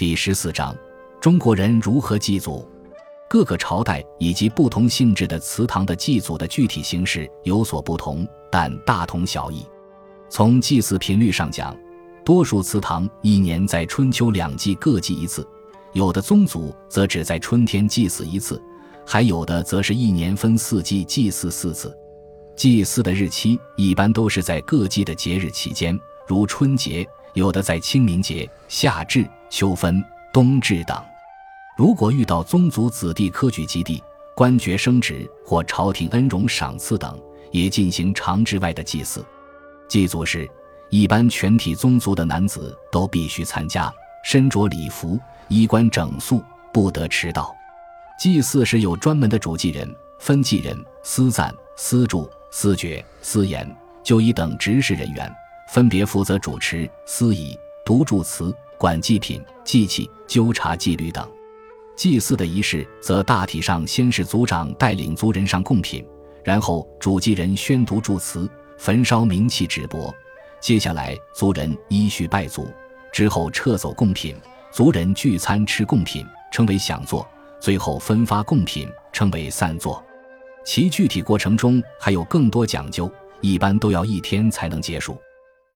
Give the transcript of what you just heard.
第十四章：中国人如何祭祖？各个朝代以及不同性质的祠堂的祭祖的具体形式有所不同，但大同小异。从祭祀频率上讲，多数祠堂一年在春秋两季各祭一次，有的宗族则只在春天祭祀一次，还有的则是一年分四季祭祀四次。祭祀的日期一般都是在各季的节日期间，如春节；有的在清明节、夏至、秋分、冬至等。如果遇到宗族子弟科举及第、官爵升职或朝廷恩荣赏赐等，也进行常制外的祭祀。祭祖时，一般全体宗族的男子都必须参加，身着礼服，衣冠整肃，不得迟到。祭祀时有专门的主祭人、分祭人、司赞、司祝、司爵、司言、就医等执事人员，分别负责主持、司仪、读祝词、管祭品、祭器、纠察纪律等。祭祀的仪式则大体上先是族长带领族人上贡品，然后主祭人宣读祝词，焚烧冥器纸帛。接下来，族人依序拜祖，之后撤走贡品，族人聚餐吃贡品，称为享坐；最后分发贡品，称为散坐。其具体过程中还有更多讲究，一般都要一天才能结束。